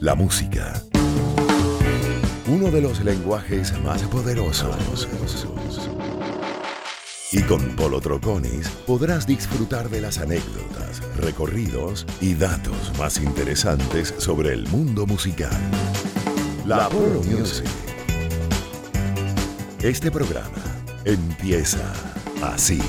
la música. Uno de los lenguajes más poderosos. Y con Polo Troconis podrás disfrutar de las anécdotas, recorridos y datos más interesantes sobre el mundo musical. La Polo Music. Este programa empieza así.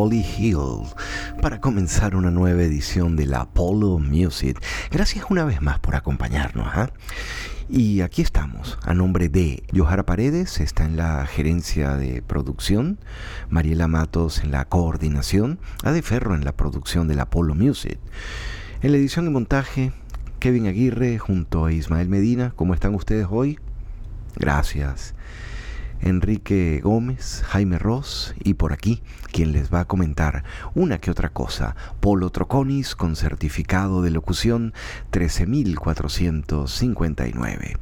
Melancholy Hill para comenzar una nueva edición de la Apollo Music. Gracias una vez más por acompañarnos. ¿ah? Y aquí estamos, a nombre de Johara Paredes, está en la gerencia de producción, Mariela Matos en la coordinación, Ade Ferro en la producción de la Apollo Music. En la edición y montaje, Kevin Aguirre junto a Ismael Medina. ¿Cómo están ustedes hoy? Gracias. Enrique Gómez, Jaime Ross y por aquí quien les va a comentar una que otra cosa, Polo Troconis con certificado de locución 13459.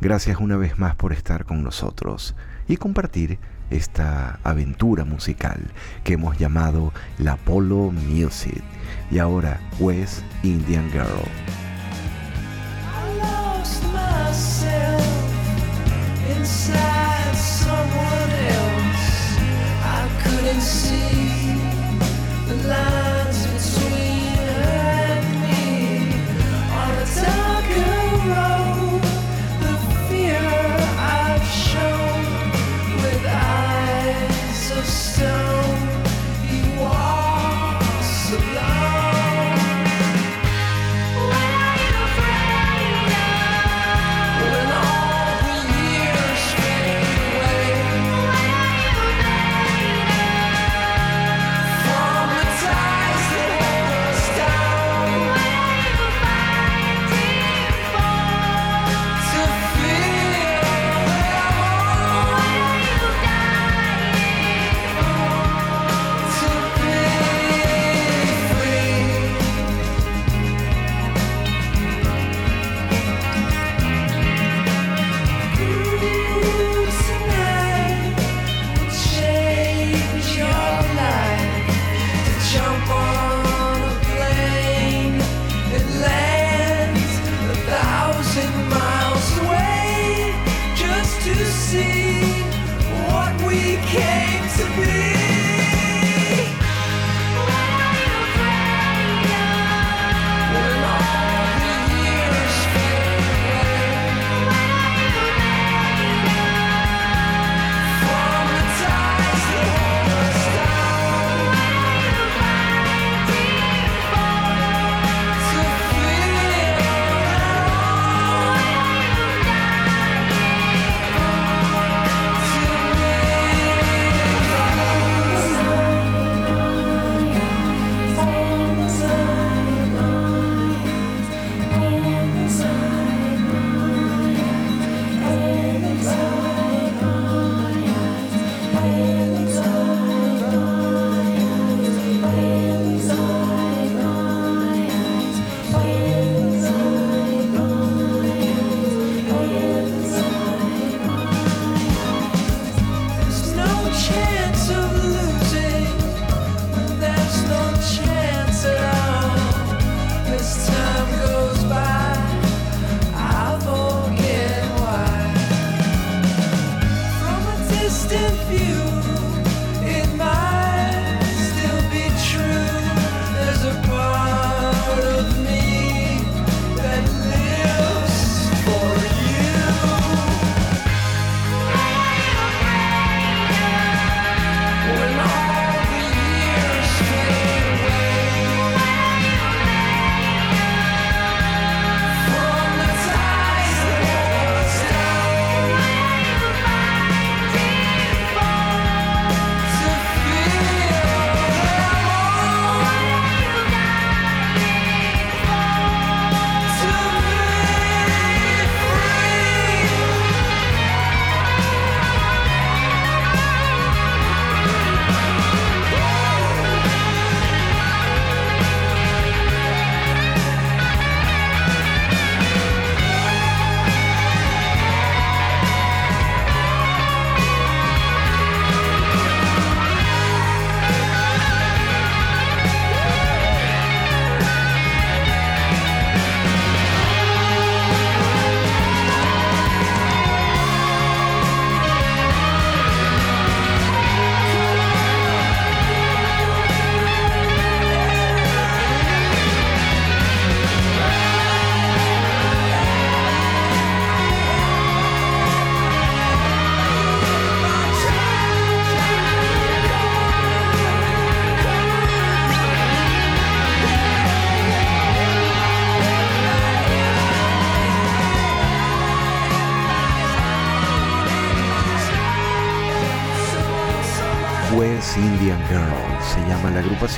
Gracias una vez más por estar con nosotros y compartir esta aventura musical que hemos llamado la Polo Music y ahora West Indian Girl. And see the light.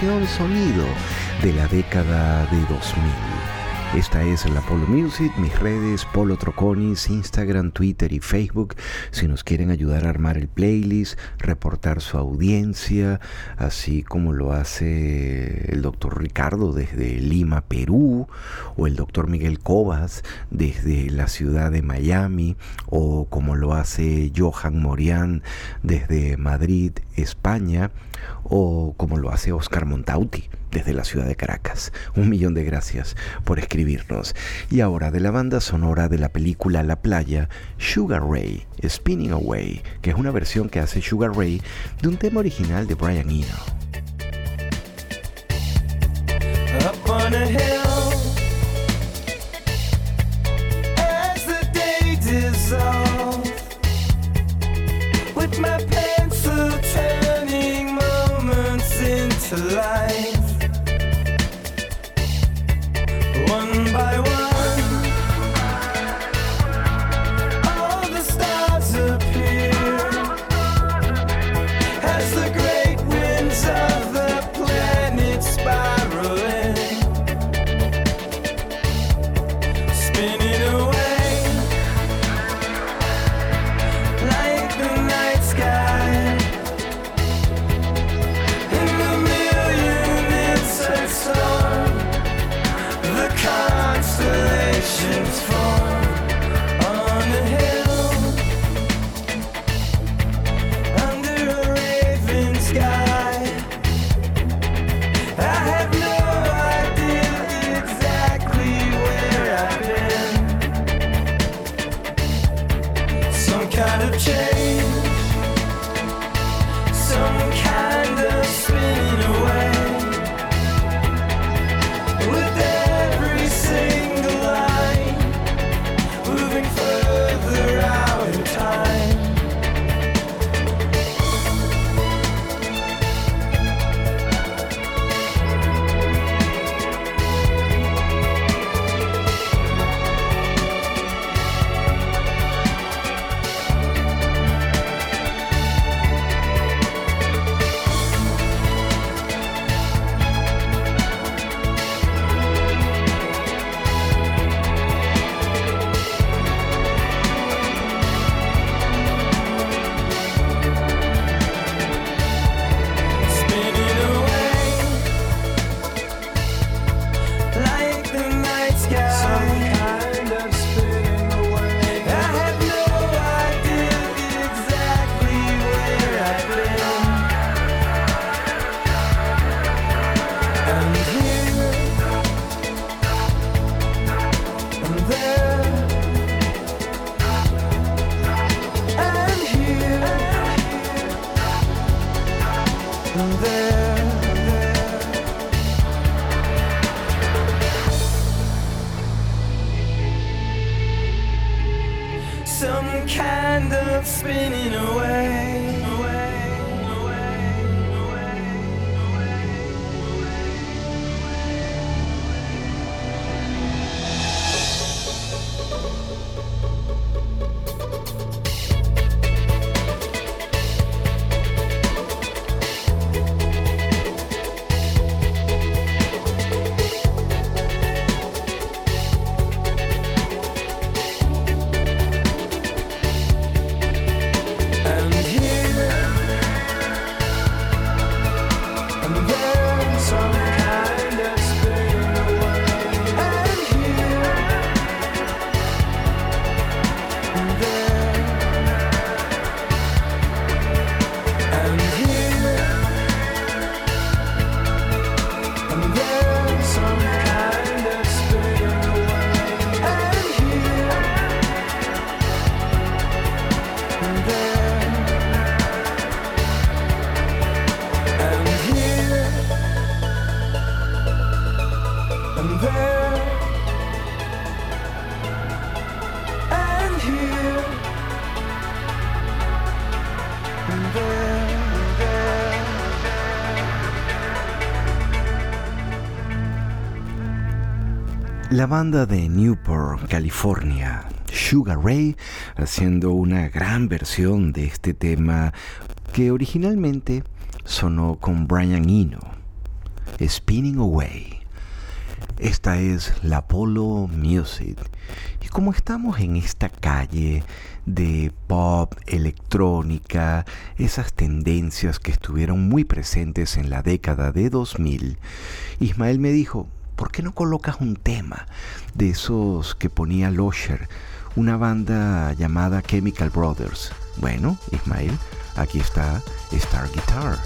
Sonido de la década de 2000. Esta es la Polo Music, mis redes Polo Troconis, Instagram, Twitter y Facebook. Si nos quieren ayudar a armar el playlist, reportar su audiencia, así como lo hace el doctor Ricardo desde Lima, Perú, o el doctor Miguel Cobas desde la ciudad de Miami, o como lo hace Johan Morián desde Madrid, España, o como lo hace Oscar Montauti desde la ciudad de Caracas. Un millón de gracias por escribirnos. Y ahora de la banda sonora de la película La Playa, Sugar Ray, Spinning Away, que es una versión que hace Sugar Ray de un tema original de Brian Eno. Up on a hill, with my To light. La banda de Newport, California, Sugar Ray, haciendo una gran versión de este tema que originalmente sonó con Brian Eno, Spinning Away. Esta es la Polo Music. Y como estamos en esta calle de pop, electrónica, esas tendencias que estuvieron muy presentes en la década de 2000, Ismael me dijo, ¿por qué no colocas un tema de esos que ponía Losher, una banda llamada Chemical Brothers? Bueno, Ismael, aquí está Star Guitar.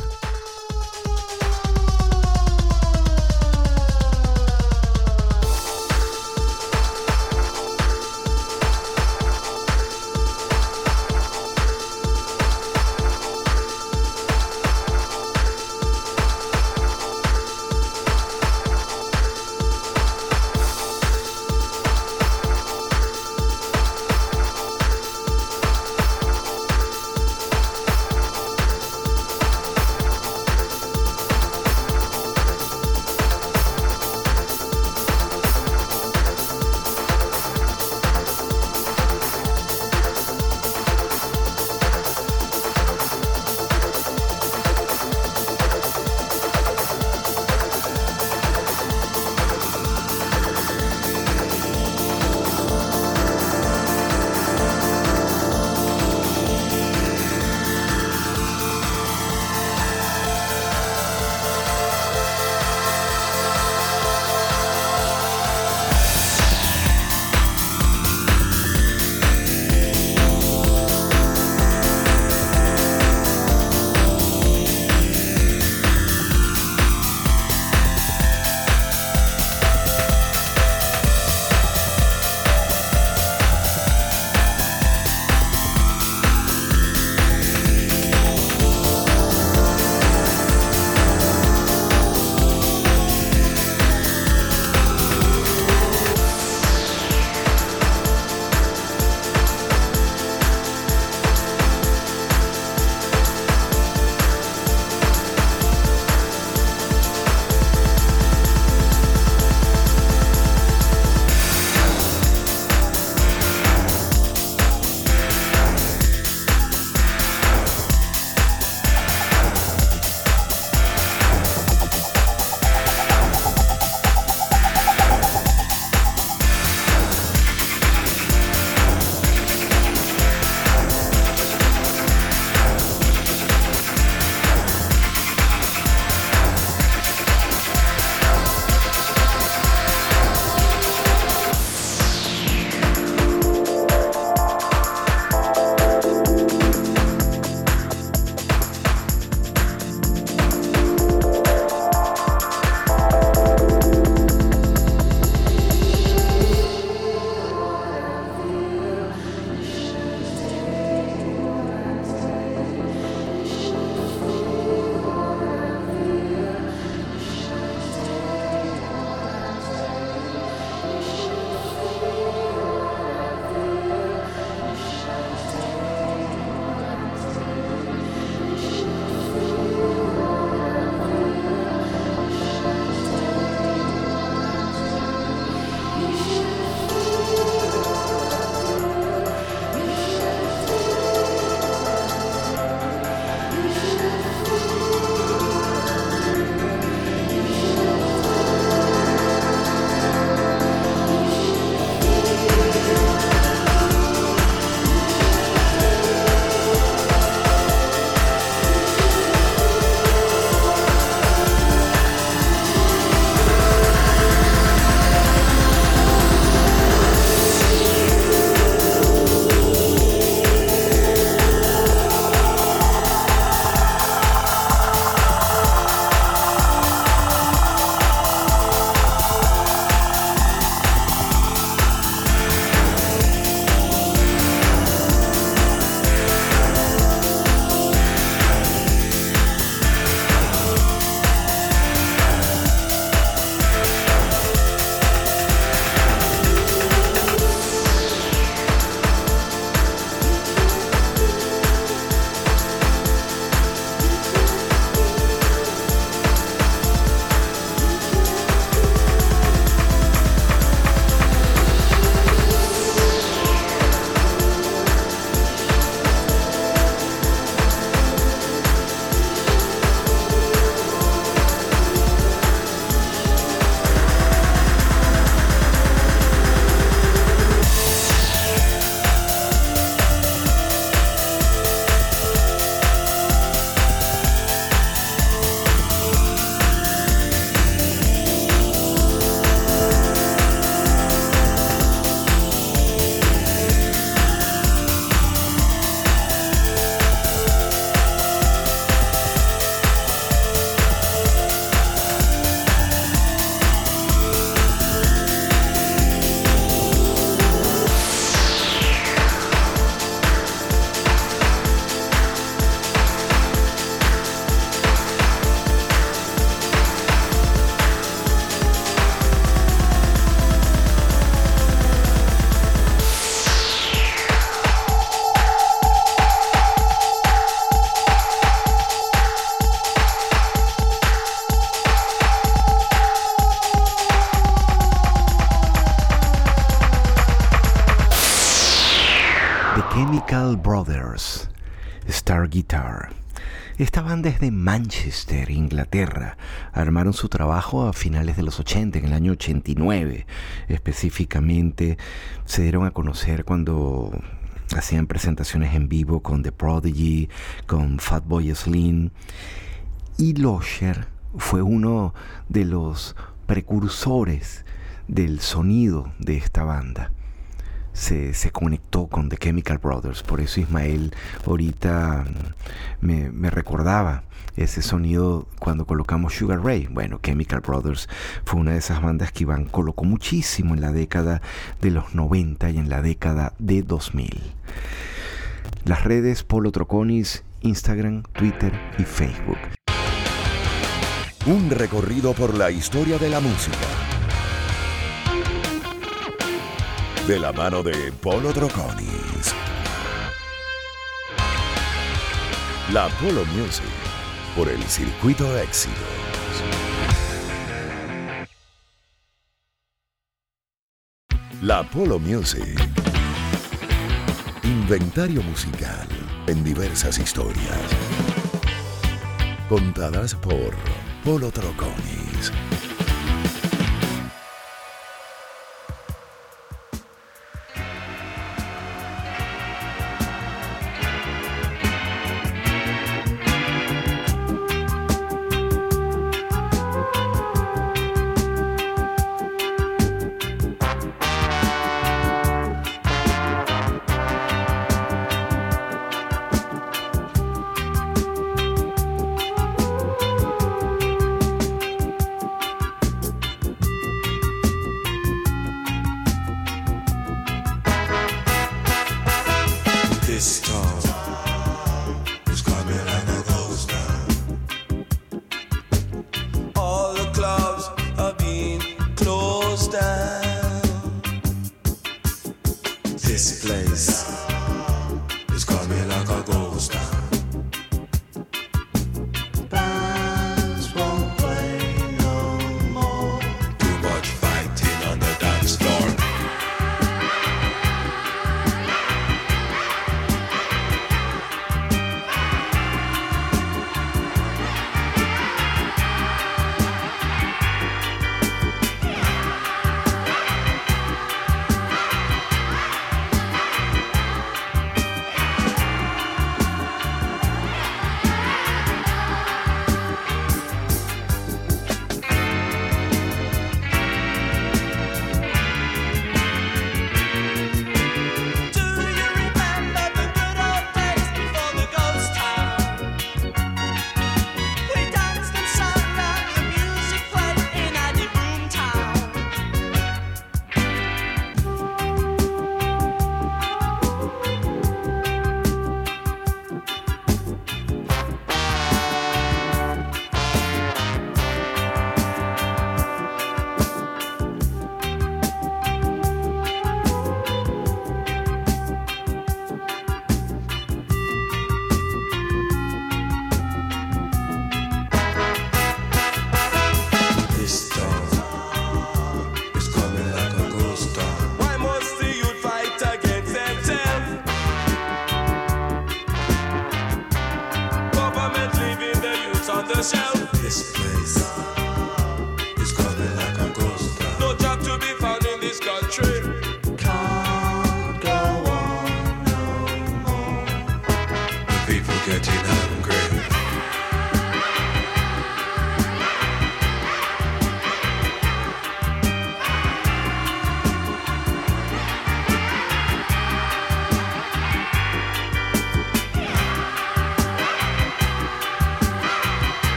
Esta banda es de Manchester, Inglaterra. Armaron su trabajo a finales de los 80, en el año 89 específicamente. Se dieron a conocer cuando hacían presentaciones en vivo con The Prodigy, con Fatboy Slim. Y Losher fue uno de los precursores del sonido de esta banda se, conectó con The Chemical Brothers. Por eso Ismael ahorita mm, me, me, recordaba ese sonido cuando colocamos Sugar Ray. Bueno, Chemical Brothers fue una de esas bandas que Iván colocó muchísimo en la década de los 90 y en la década de 2000. Las redes Polo Troconis, Instagram, Twitter y Facebook. Un recorrido por la historia de la música de la mano de Polo Troconis. La Polo Music por el circuito éxitos. La Polo Music. Inventario musical en diversas historias. Contadas por Polo Troconis.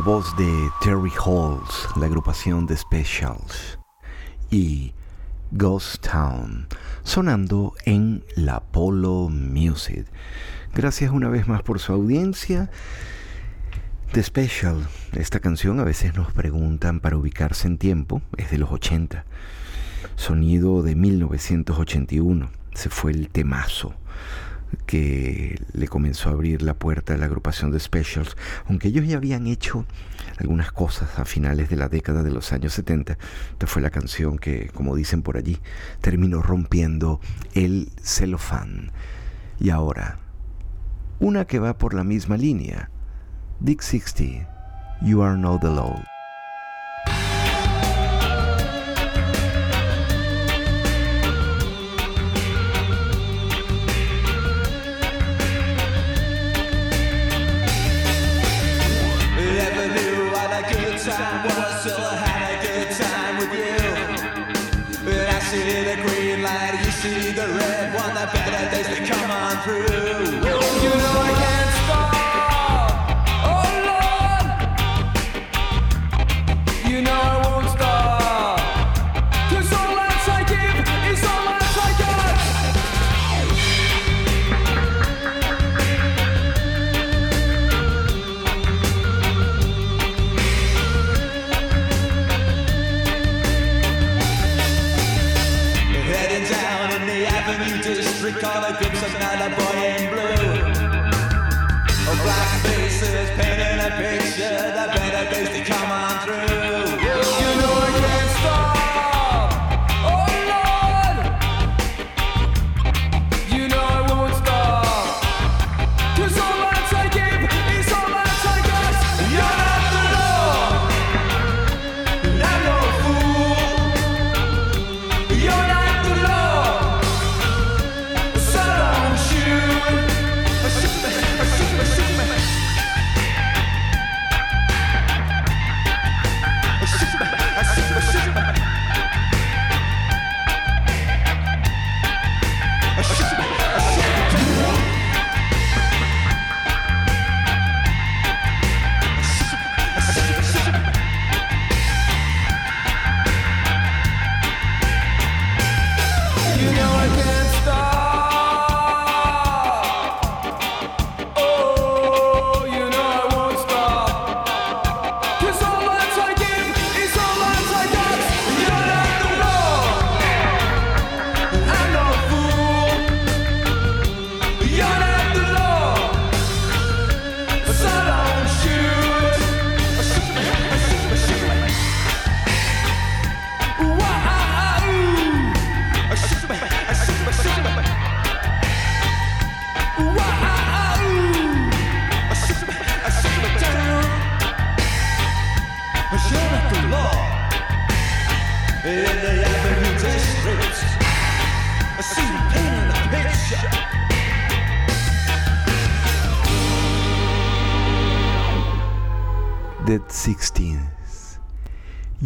La voz de Terry Halls, la agrupación de Specials. y Ghost Town, sonando en la Polo Music. Gracias una vez más por su audiencia. The Special, esta canción a veces nos preguntan para ubicarse en tiempo, es de los 80. Sonido de 1981, se fue el temazo que le comenzó a abrir la puerta a la agrupación de Specials, aunque ellos ya habían hecho algunas cosas a finales de la década de los años 70. Esta fue la canción que, como dicen por allí, terminó rompiendo el celofán. Y ahora, una que va por la misma línea, Dick 60, You Are Not Alone.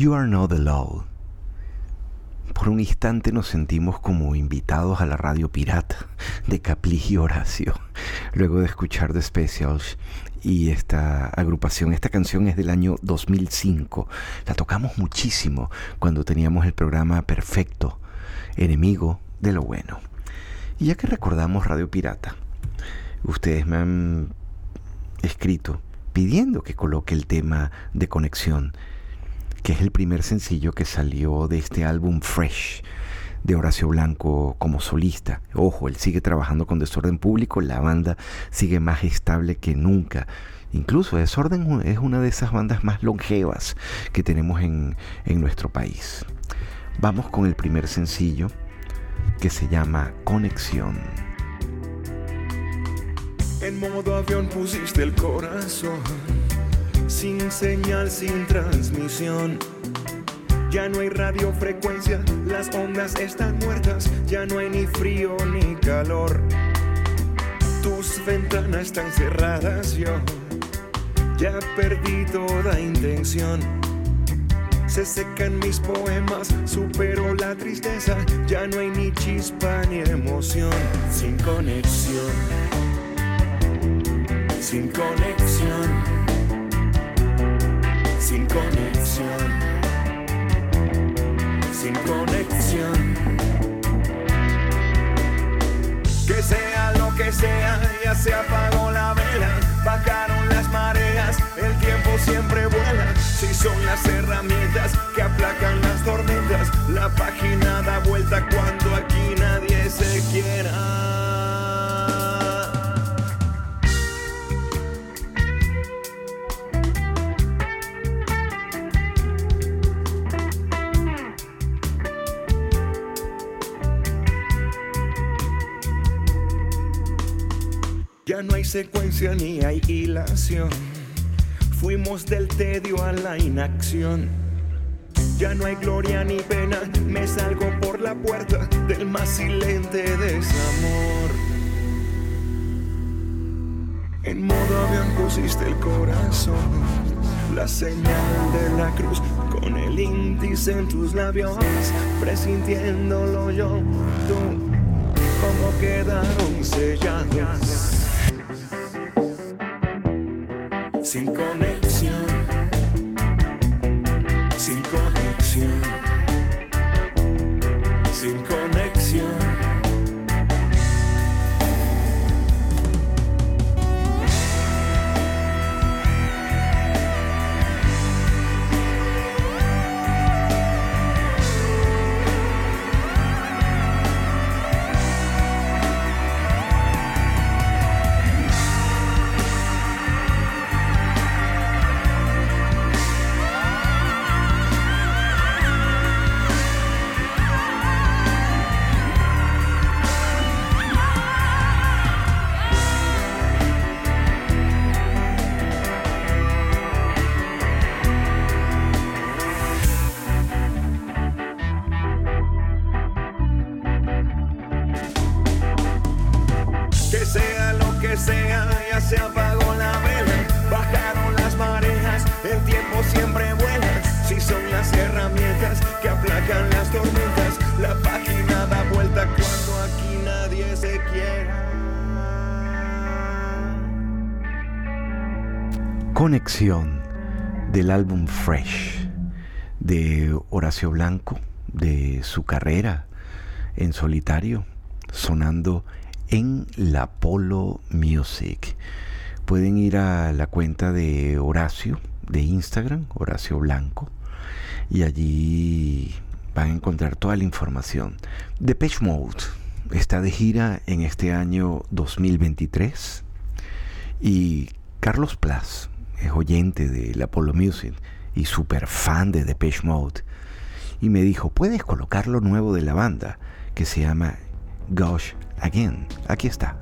You are not alone. Por un instante nos sentimos como invitados a la radio pirata de Caplis y Horacio, luego de escuchar The Specials y esta agrupación. Esta canción es del año 2005. La tocamos muchísimo cuando teníamos el programa Perfecto, enemigo de lo bueno. Y ya que recordamos Radio Pirata, ustedes me han escrito pidiendo que coloque el tema de conexión, que es el primer sencillo que salió de este álbum Fresh de Horacio Blanco como solista. Ojo, él sigue trabajando con Desorden Público, la banda sigue más estable que nunca. Incluso Desorden es una de esas bandas más longevas que tenemos en, en nuestro país. Vamos con el primer sencillo que se llama Conexión. En modo avión pusiste el corazón, sin señal, sin transmisión. Ya no hay radiofrecuencia, las ondas están muertas, ya no hay ni frío ni calor. Tus ventanas están cerradas, yo ya perdí toda intención. Se secan mis poemas, supero la tristeza, ya no hay ni chispa ni emoción, sin conexión sin conexión, sin conexión, sin conexión. Que sea lo que sea, ya se apagó la vela, bajaron las mareas, el tiempo siempre vuela. Si son las herramientas que aplacan las tormentas, la página da vuelta cuando aquí nadie se quiera. Secuencia ni hay hilación. Fuimos del tedio a la inacción. Ya no hay gloria ni pena. Me salgo por la puerta del más silente desamor. En modo avión pusiste el corazón. La señal de la cruz con el índice en tus labios. Presintiéndolo yo, tú, como quedaron sellados sin Del álbum Fresh de Horacio Blanco, de su carrera en solitario, sonando en la Polo Music. Pueden ir a la cuenta de Horacio de Instagram, Horacio Blanco, y allí van a encontrar toda la información. Depeche Mode está de gira en este año 2023 y Carlos Plas es oyente de la Polo Music y súper fan de Depeche Mode y me dijo, ¿puedes colocar lo nuevo de la banda que se llama Gosh Again? Aquí está.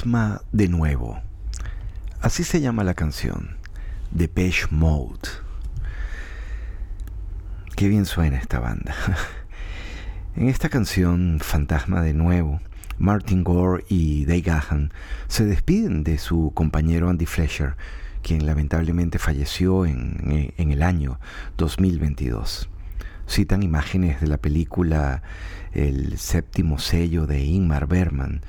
Fantasma de nuevo. Así se llama la canción. Depeche Mode. Qué bien suena esta banda. en esta canción, Fantasma de nuevo, Martin Gore y Dave Gahan se despiden de su compañero Andy Fletcher, quien lamentablemente falleció en, el año 2022. Citan imágenes de la película El séptimo sello de Ingmar Bergman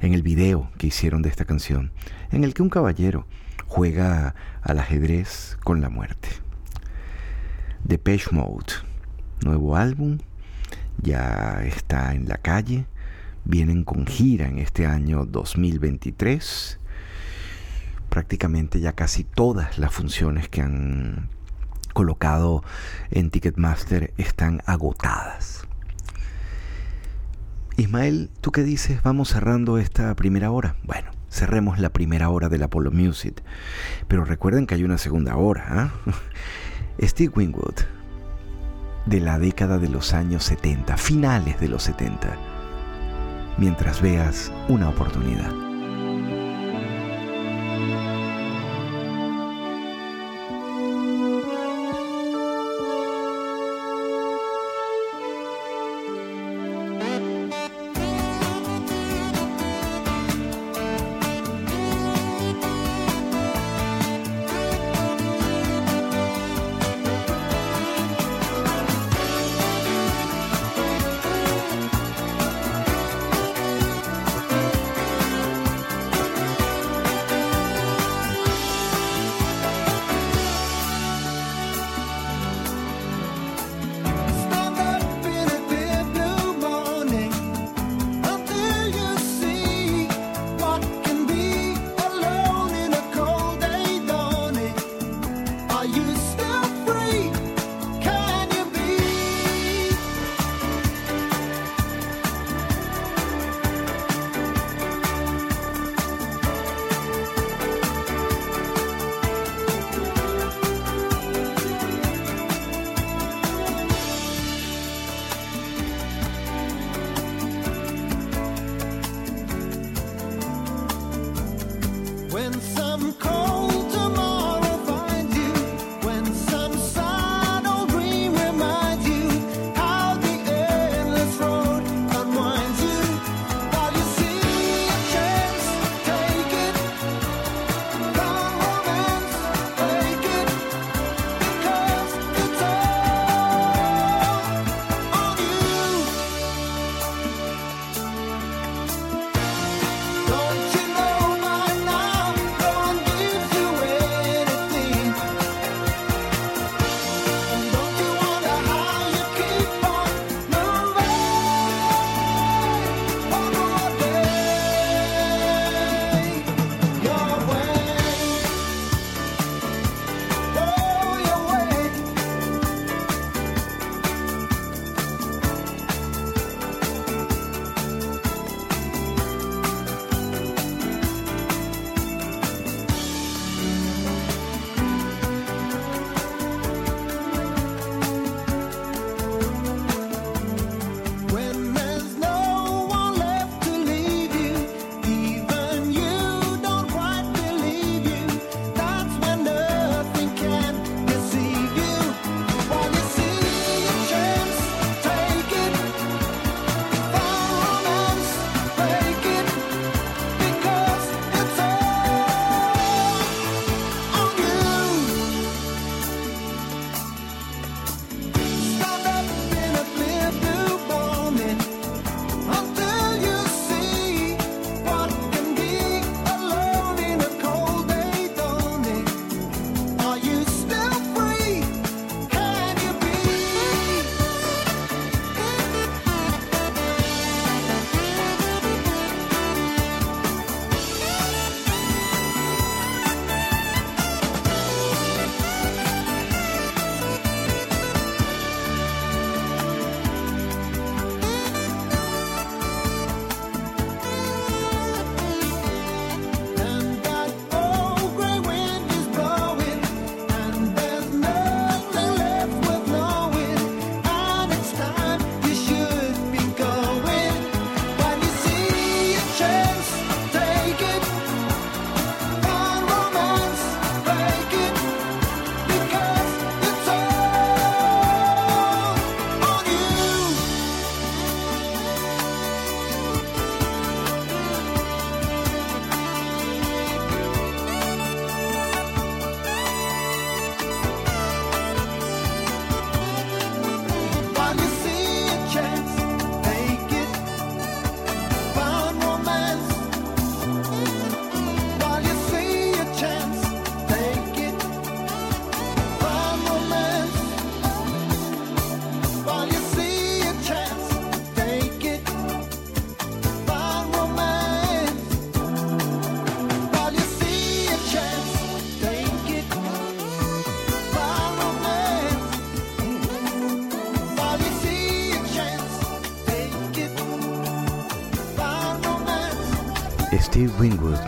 en el video que hicieron de esta canción, en el que un caballero juega al ajedrez con la muerte. Depeche Mode, nuevo álbum, ya está en la calle, vienen con gira en este año 2023. Prácticamente ya casi todas las funciones que han colocado en Ticketmaster están agotadas. Ismael, ¿tú qué dices? Vamos cerrando esta primera hora. Bueno, cerremos la primera hora del Apollo Music. Pero recuerden que hay una segunda hora. ¿eh? Steve Winwood, de la década de los años 70, finales de los 70. Mientras veas una oportunidad.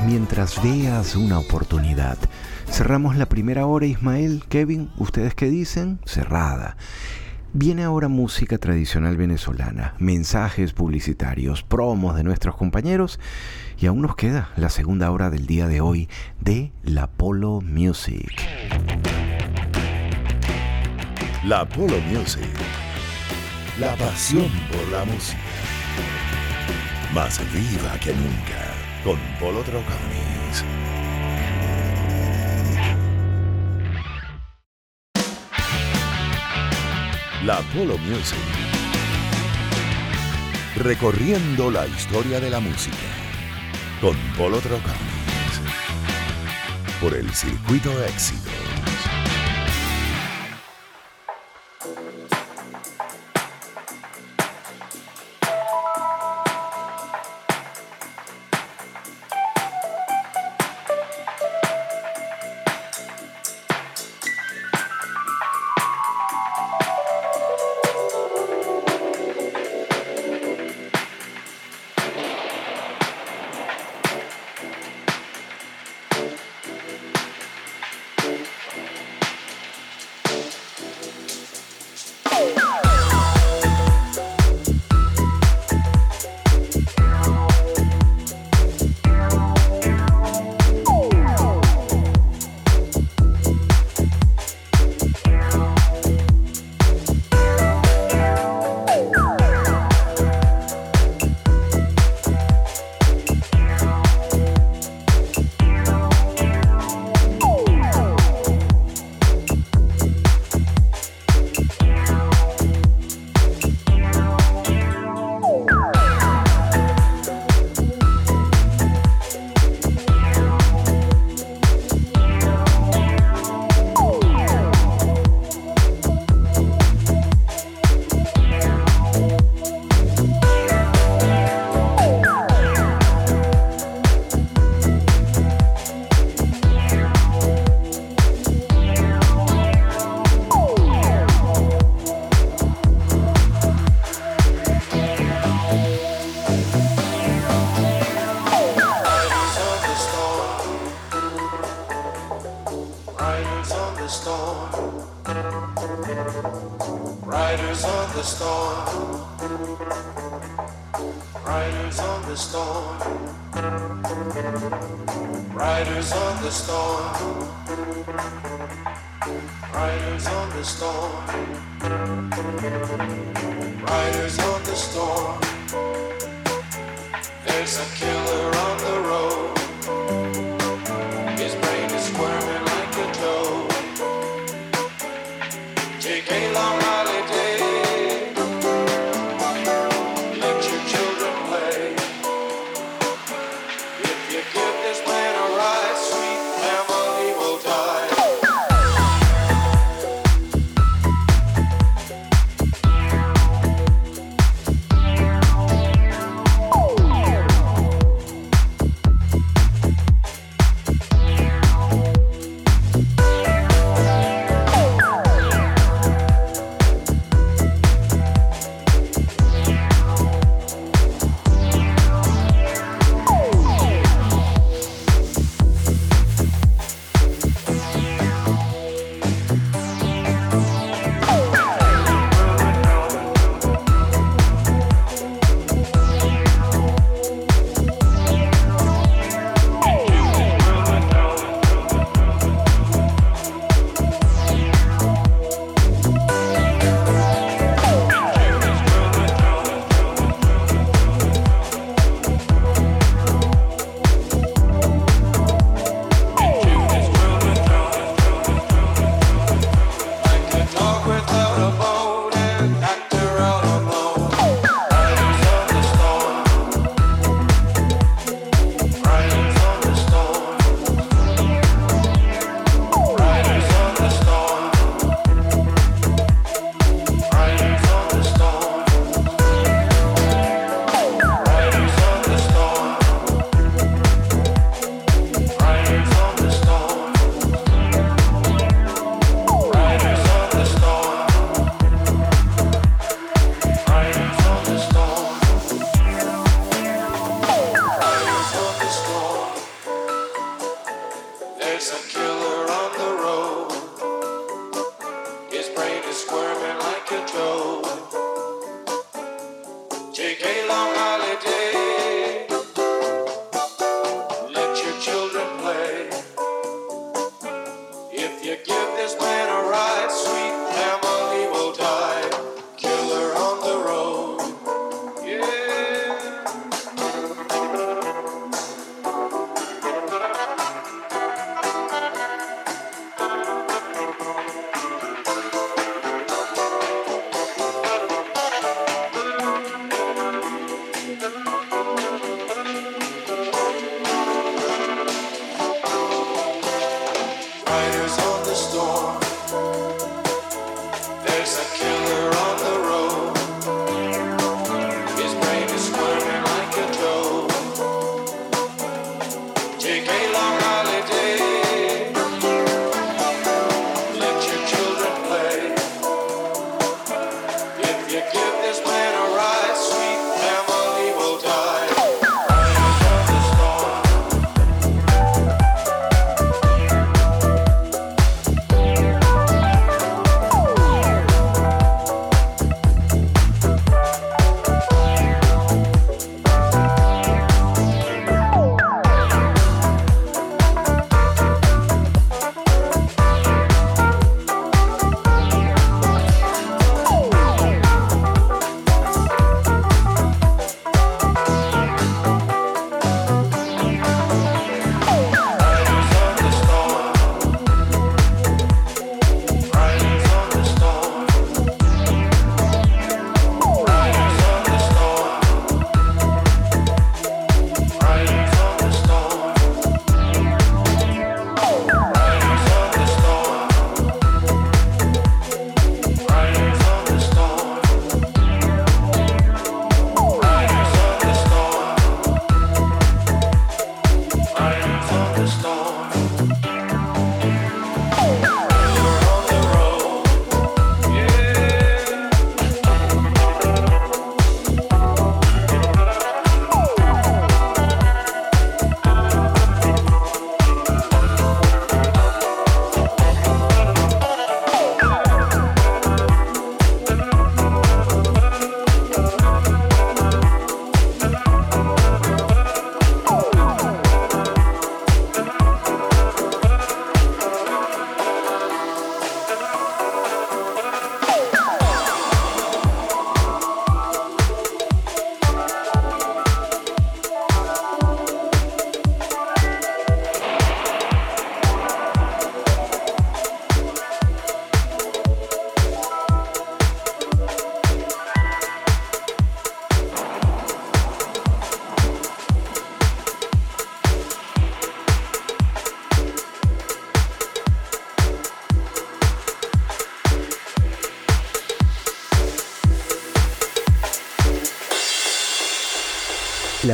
Mientras veas una oportunidad. Cerramos la primera hora, Ismael, Kevin, ¿ustedes qué dicen? Cerrada. Viene ahora música tradicional venezolana, mensajes publicitarios, promos de nuestros compañeros y aún nos queda la segunda hora del día de hoy de la Polo Music. La Polo Music. La pasión por la música. Más viva que nunca con Polo Troconis. La Polo Music. Recorriendo la historia de la música con Polo Troconis. Por el circuito éxito.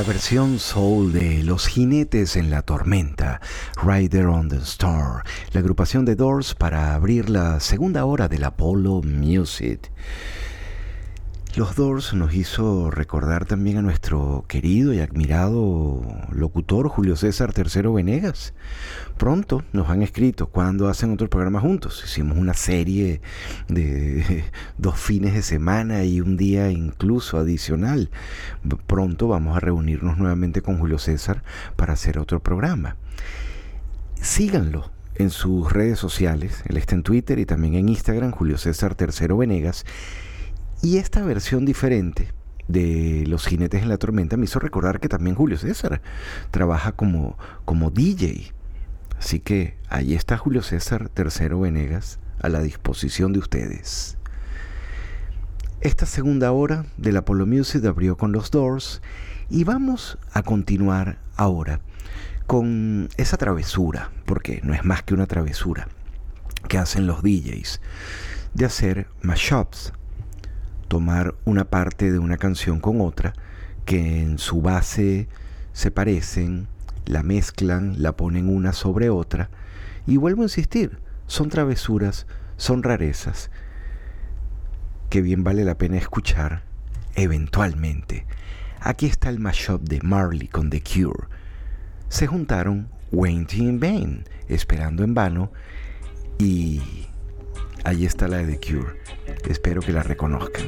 Versión soul de Los Jinetes en la Tormenta, Rider on the Star, la agrupación de Doors para abrir la segunda hora del Apollo Music. Los Doors nos hizo recordar también a nuestro querido y admirado locutor Julio César III Venegas. Pronto nos han escrito cuando hacen otro programa juntos. Hicimos una serie de dos fines de semana y un día incluso adicional. Pronto vamos a reunirnos nuevamente con Julio César para hacer otro programa. Síganlo en sus redes sociales. Él está en Twitter y también en Instagram, Julio César III Venegas. Y esta versión diferente de Los Jinetes en la Tormenta me hizo recordar que también Julio César trabaja como, como DJ. Así que ahí está Julio César III Venegas a la disposición de ustedes. Esta segunda hora del Apollo Music abrió con los Doors y vamos a continuar ahora con esa travesura, porque no es más que una travesura que hacen los DJs, de hacer mashups, tomar una parte de una canción con otra que en su base se parecen, la mezclan, la ponen una sobre otra y vuelvo a insistir, son travesuras, son rarezas que bien vale la pena escuchar eventualmente. Aquí está el mashup de Marley con The Cure. Se juntaron Waiting in Vain, esperando en vano, y ahí está la de The Cure. Espero que la reconozcan.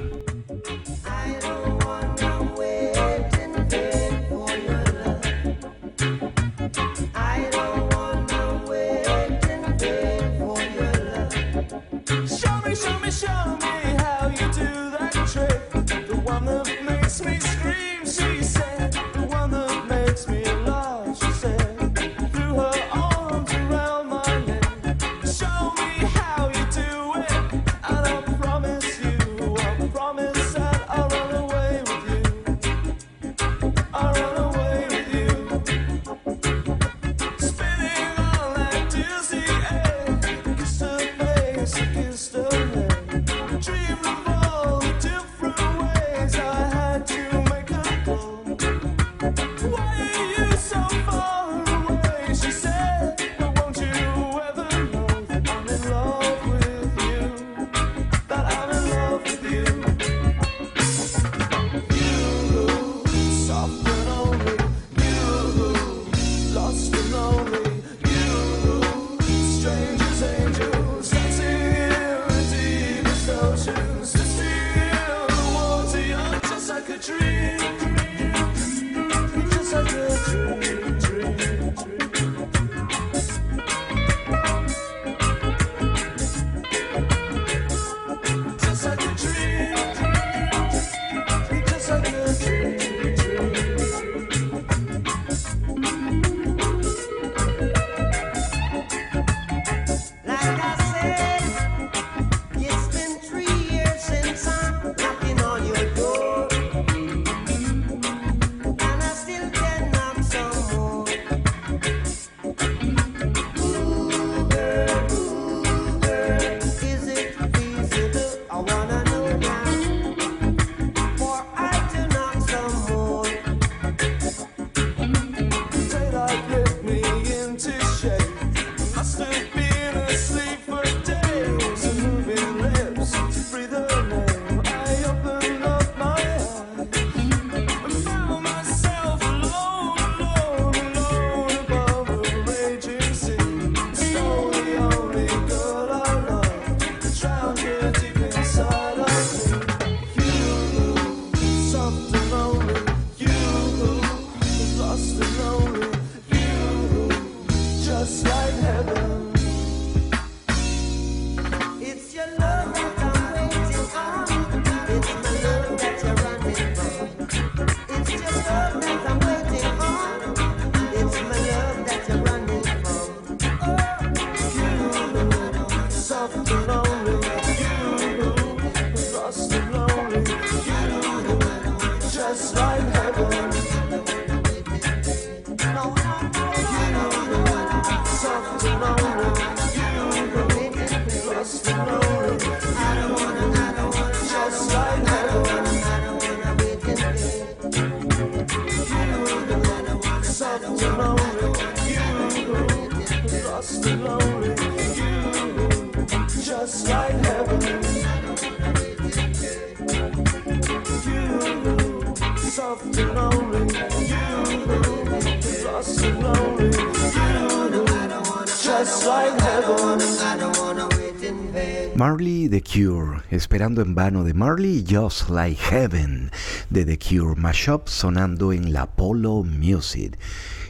Esperando en vano de Marley Just Like Heaven de The Cure, mashup sonando en la Polo Music.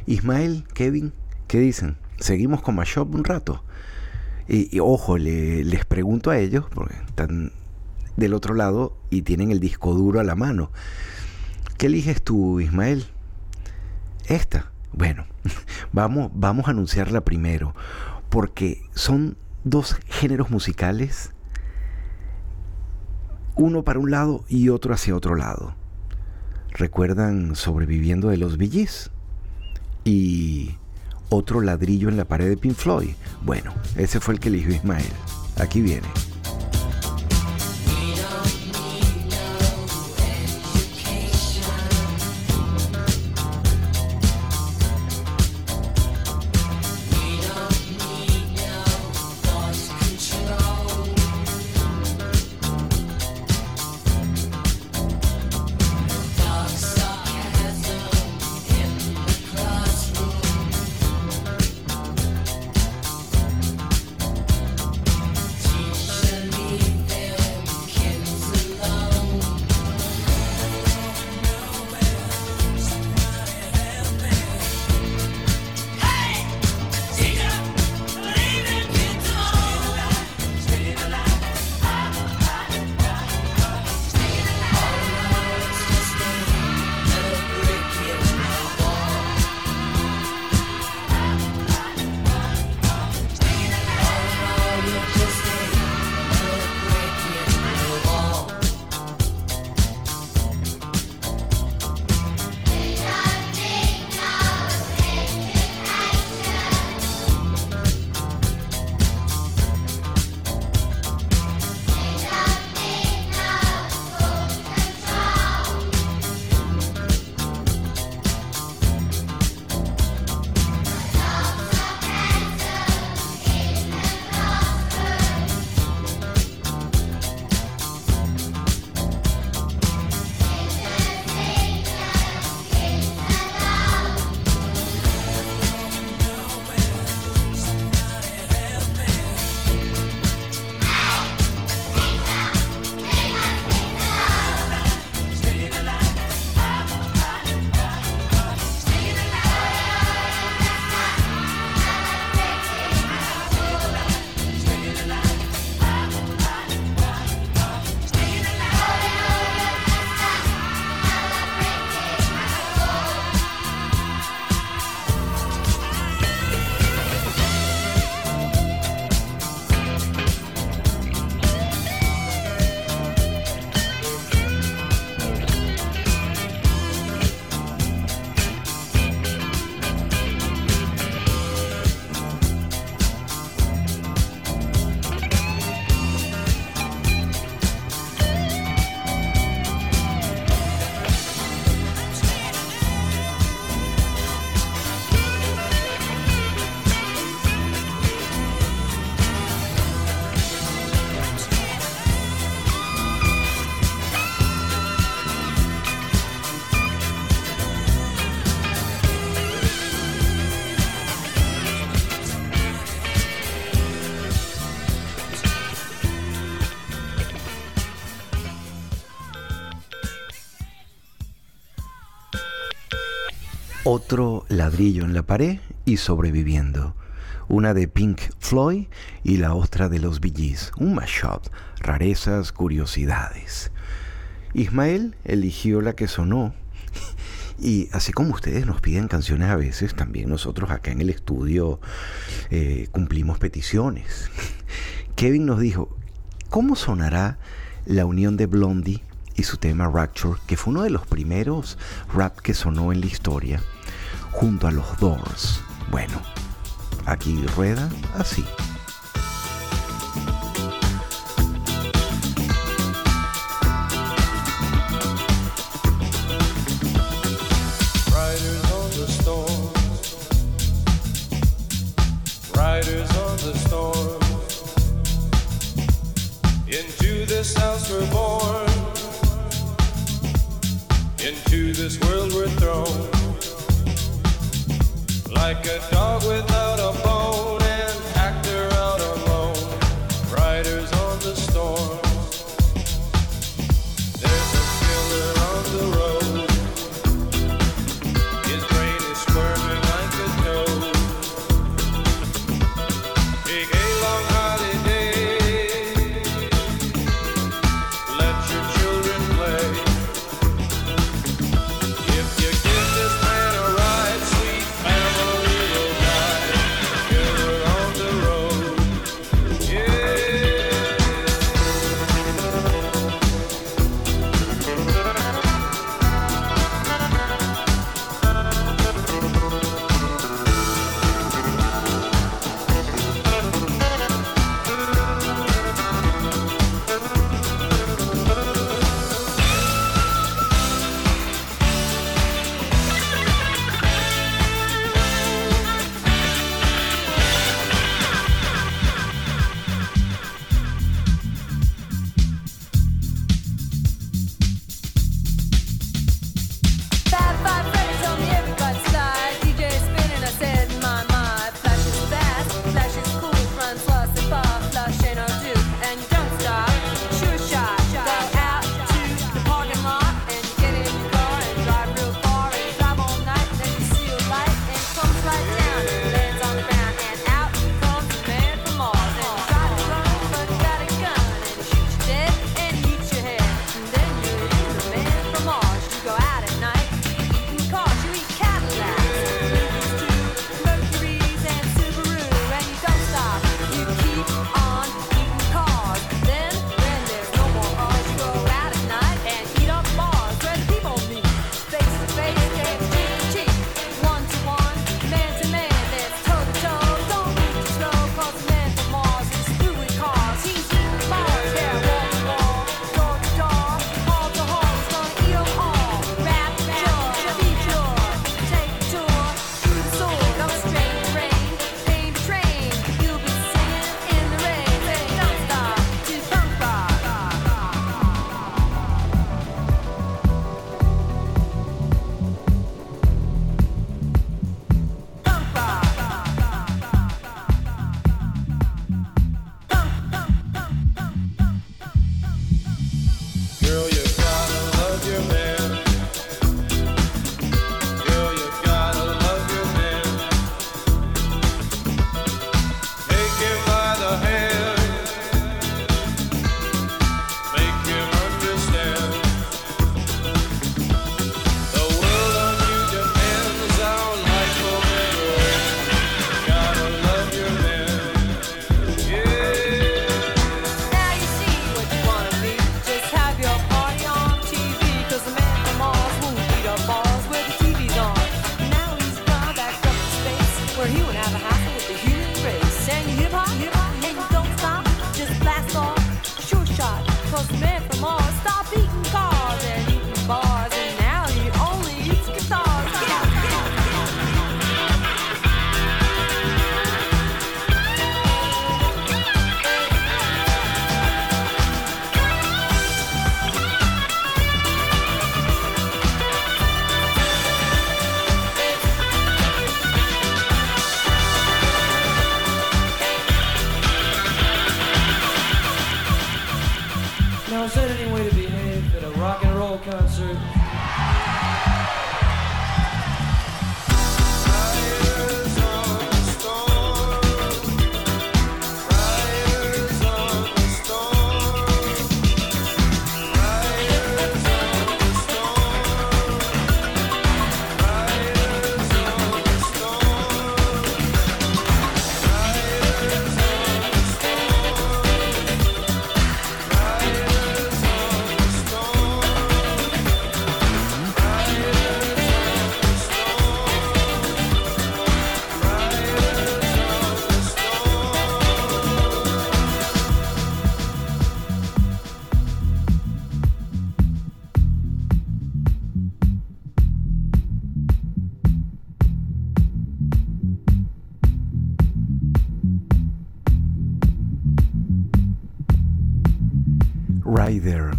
Ismael, Kevin, ¿qué dicen? ¿Seguimos con mashup un rato? Y, ojo, le- les pregunto a ellos, porque están del otro lado y tienen el disco duro a la mano. ¿Qué eliges tú, Ismael? Esta. Bueno, vamos, vamos a anunciarla primero, porque son dos géneros musicales, uno para un lado y otro hacia otro lado. ¿Recuerdan Sobreviviendo de los Gees? Y otro ladrillo en la pared de Pink Floyd. Bueno, ese fue el que eligió Ismael. Aquí viene. Otro ladrillo en la pared y sobreviviendo. Una de Pink Floyd y la otra de los Bee Gees. Un mashup, rarezas, curiosidades. Ismael eligió la que sonó. Y así como ustedes nos piden canciones a veces, también nosotros acá en el estudio eh, cumplimos peticiones. Kevin nos dijo, ¿cómo sonará la unión de Blondie y su tema Rapture, que fue uno de los primeros rap que sonó en la historia, junto a los Doors? Bueno, aquí rueda así.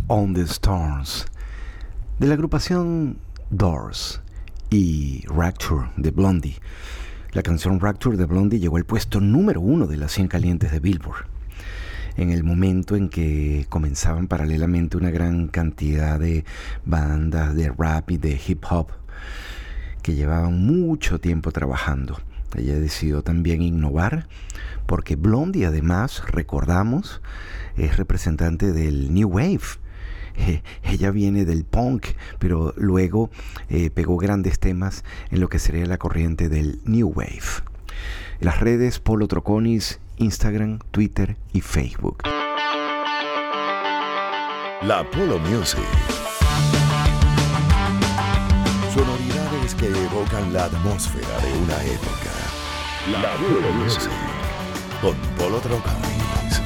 On the Storms de la agrupación Doors y Rapture de Blondie. La canción Rapture de Blondie llegó al puesto número uno de las 100 calientes de Billboard. En el momento en que comenzaban paralelamente una gran cantidad de bandas de rap y de hip hop que llevaban mucho tiempo trabajando. Ella decidió también innovar porque Blondie además, recordamos, es representante del New Wave. Ella viene del punk, pero luego eh, pegó grandes temas en lo que sería la corriente del New Wave. Las redes Polo Troconis, Instagram, Twitter y Facebook. La Polo Music. Sonoridades que evocan la atmósfera de una época. La Polo Music. Con Polo Troconis.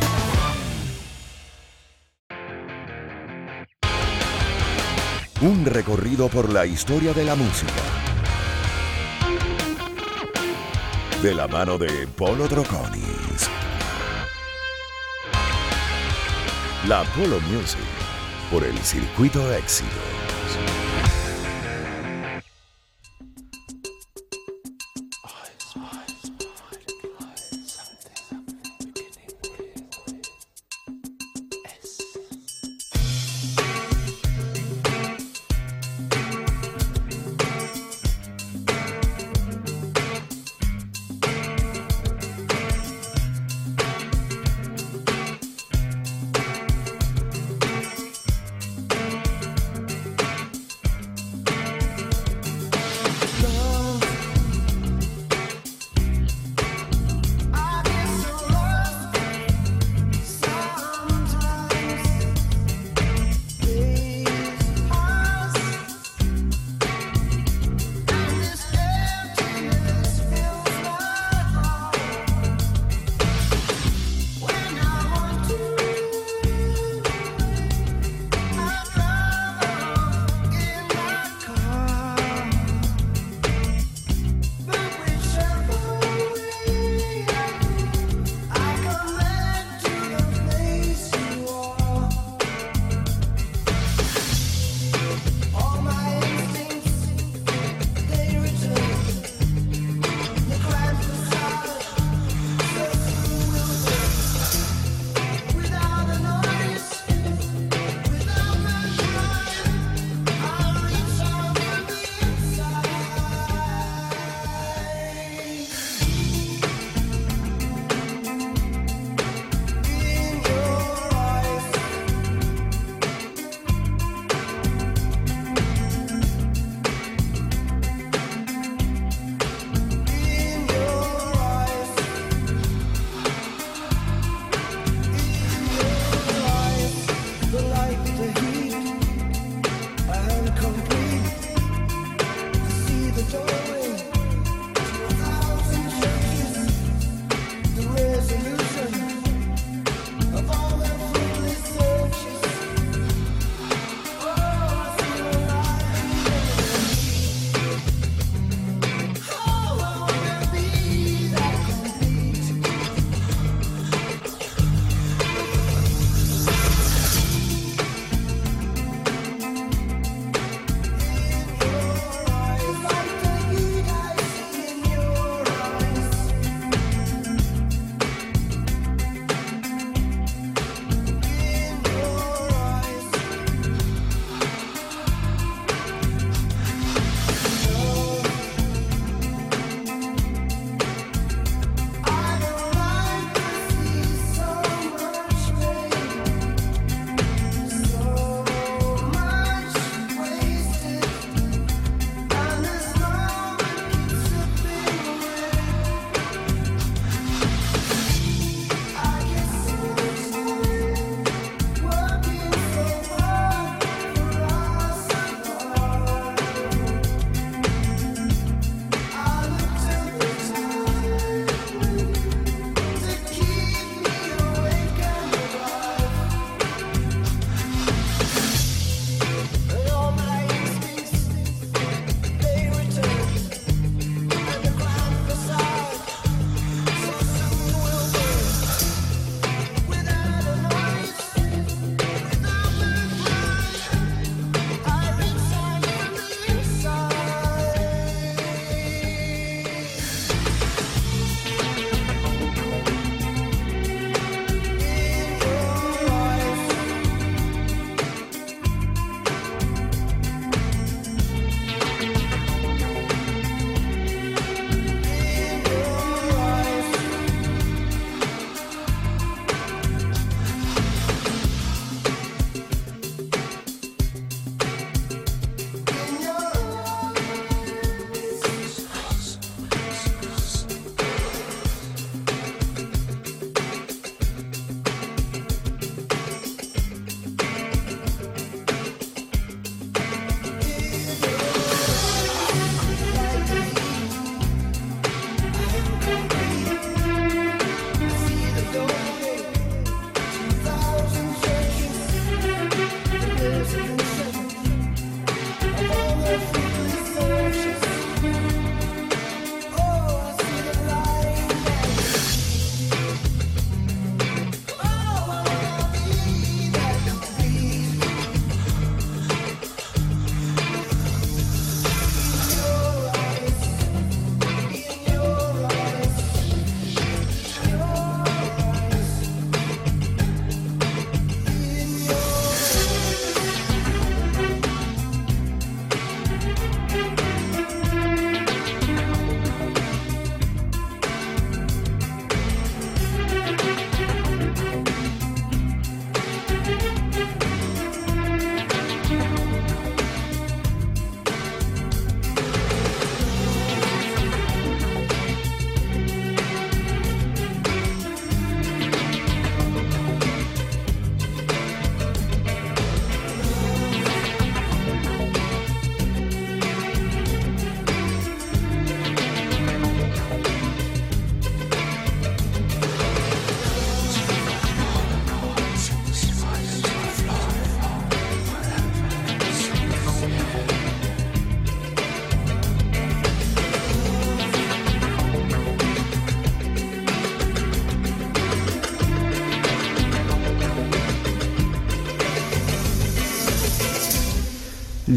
Un recorrido por la historia de la música. De la mano de Polo Troconis. La Polo Music por el Circuito Éxitos.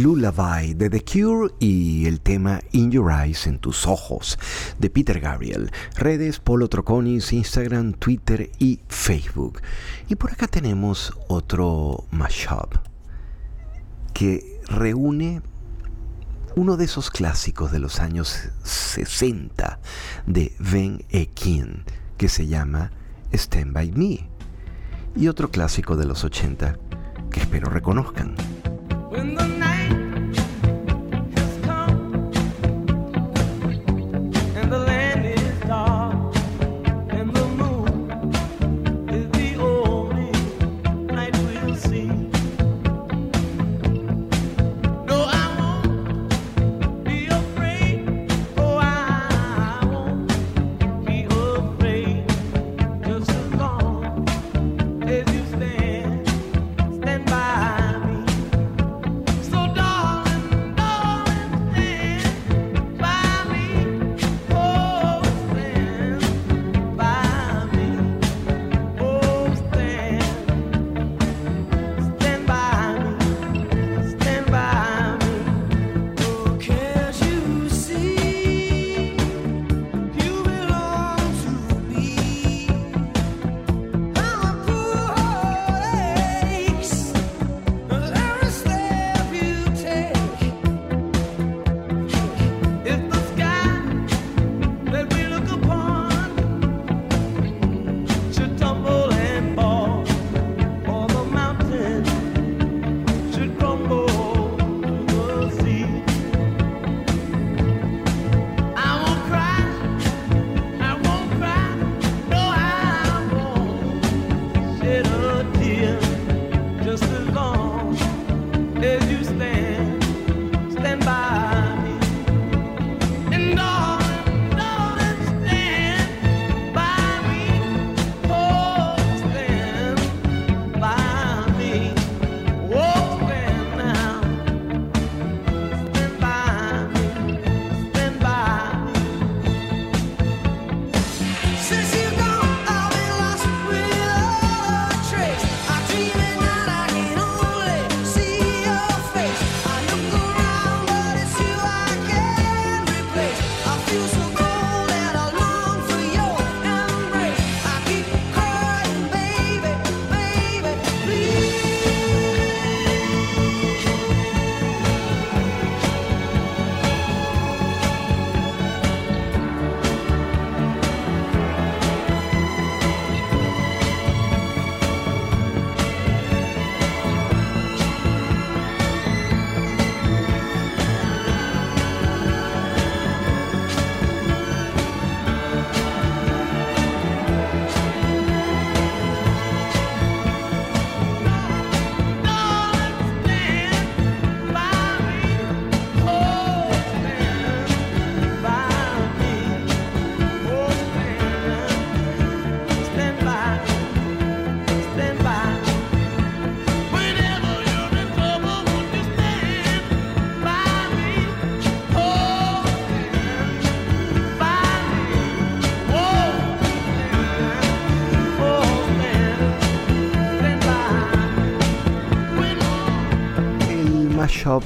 Lullaby de The Cure y el tema In Your Eyes, en tus ojos, de Peter Gabriel. Redes Polo Troconis, Instagram, Twitter y Facebook. Y por acá tenemos otro mashup que reúne uno de esos clásicos de los años 60 de Ben Ekin que se llama Stand By Me y otro clásico de los 80 que espero reconozcan.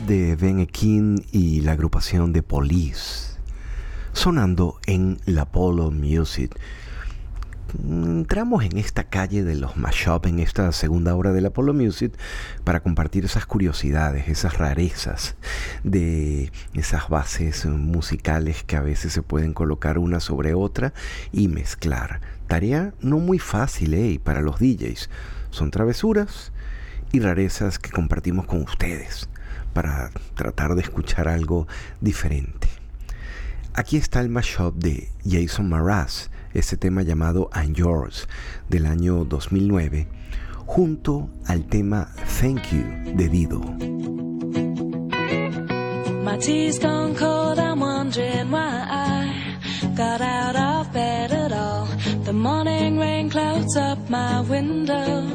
De Ben Ekin y la agrupación de Police sonando en la Polo Music. Entramos en esta calle de los mashup en esta segunda hora de la Polo Music para compartir esas curiosidades, esas rarezas de esas bases musicales que a veces se pueden colocar una sobre otra y mezclar. Tarea no muy fácil ¿eh? para los DJs. Son travesuras y rarezas que compartimos con ustedes para tratar de escuchar algo diferente. Aquí está el mashup de Jason Mraz, ese tema llamado I'm Yours del año 2009, junto al tema Thank You de Dido. My tea's gone cold, I'm wondering why I got out of bed at all. The morning rain clouds up my window,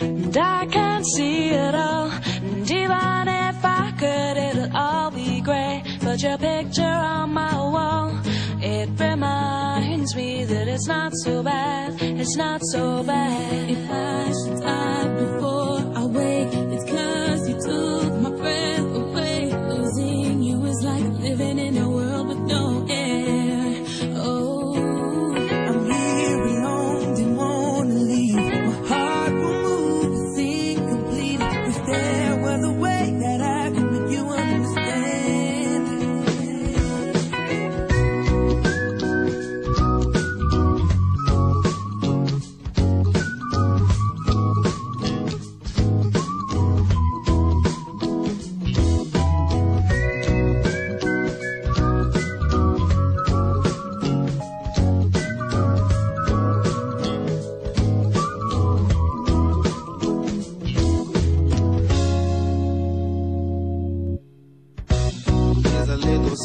and I can't see it all. And even could, it'll all be grey. But your picture on my wall, it reminds me that it's not so bad, it's not so bad. If I should die before I wake,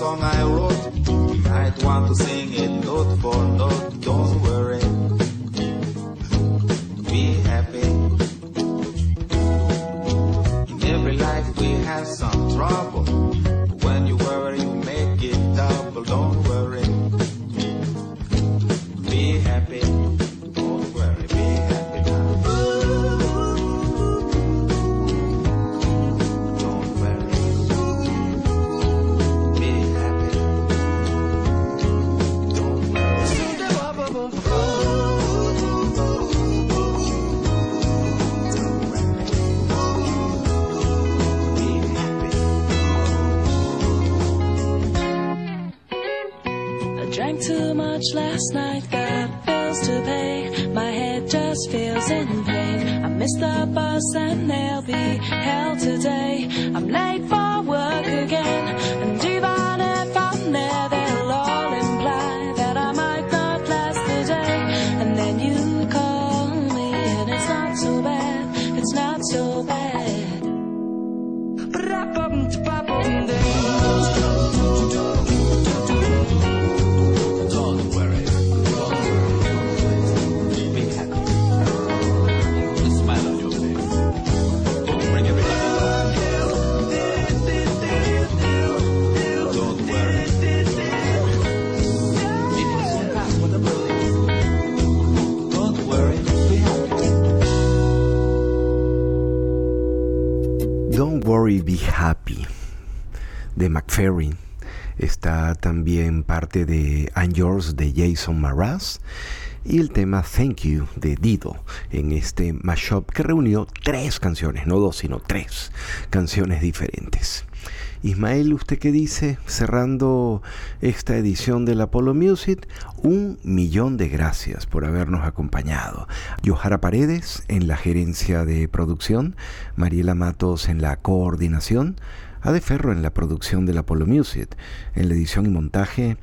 song I wrote. I'd want to sing it note for note. Don't worry. Be happy. In every life we have some trouble. De I'm Yours de Jason Mraz y el tema Thank You de Dido en este mashup que reunió tres canciones, no dos, sino tres canciones diferentes. Ismael, ¿usted qué dice? Cerrando esta edición del Apollo Music, un millón de gracias por habernos acompañado. Johara Paredes en la gerencia de producción, Mariela Matos en la coordinación, Ade Ferro en la producción del Apollo Music, en la edición y montaje,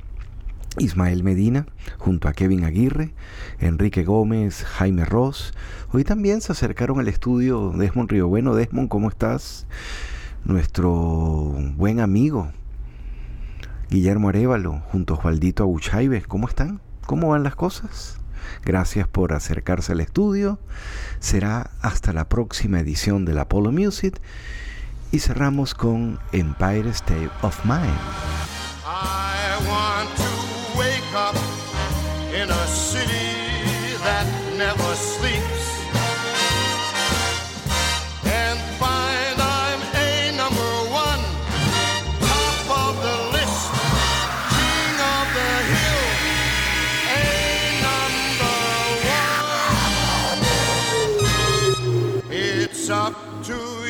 Ismael Medina, junto a Kevin Aguirre, Enrique Gómez, Jaime Ross. Hoy también se acercaron al estudio Desmond Río Bueno. Desmond, ¿cómo estás? Nuestro buen amigo Guillermo Arevalo, junto a Osvaldito Abuchaibe. ¿Cómo están? ¿Cómo van las cosas? Gracias por acercarse al estudio. Será hasta la próxima edición del Apollo Music. Y cerramos con Empire State of Mind. Never sleeps and find I'm a number one, top of the list, king of the hill, a number one. It's up to you,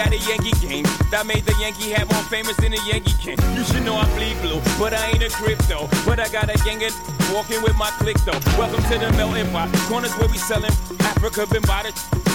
At a Yankee game. That made the Yankee hat more famous than the Yankee king. You should know I bleed blue, but I ain't a crypto. But I got a gang walking with my click though. Welcome to the melting pot. Corners where we selling Africa been by the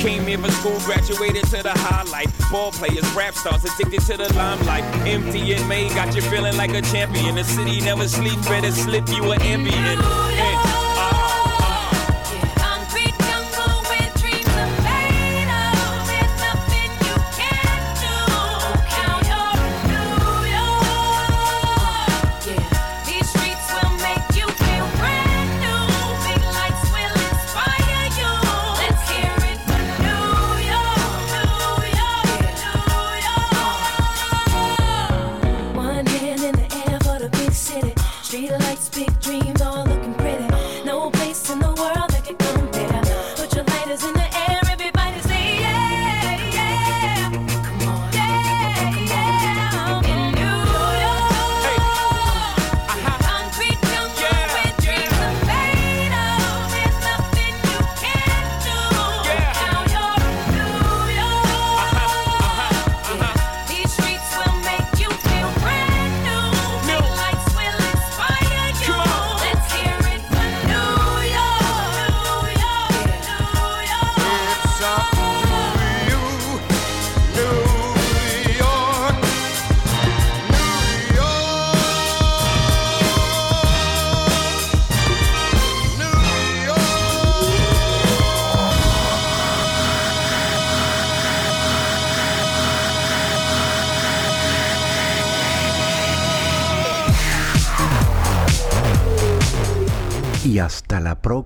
Came here for school, graduated to the highlight. Ball players, rap stars, addicted to the limelight. Empty and May got you feeling like a champion. The city never sleep, better slip you an ambient.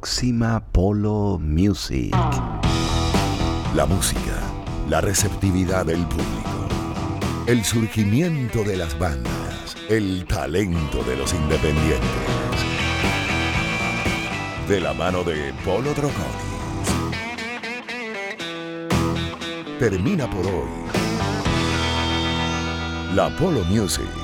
Próxima Polo Music. La música, la receptividad del público, el surgimiento de las bandas, el talento de los independientes. De la mano de Polo Troconis. Termina por hoy. La Polo Music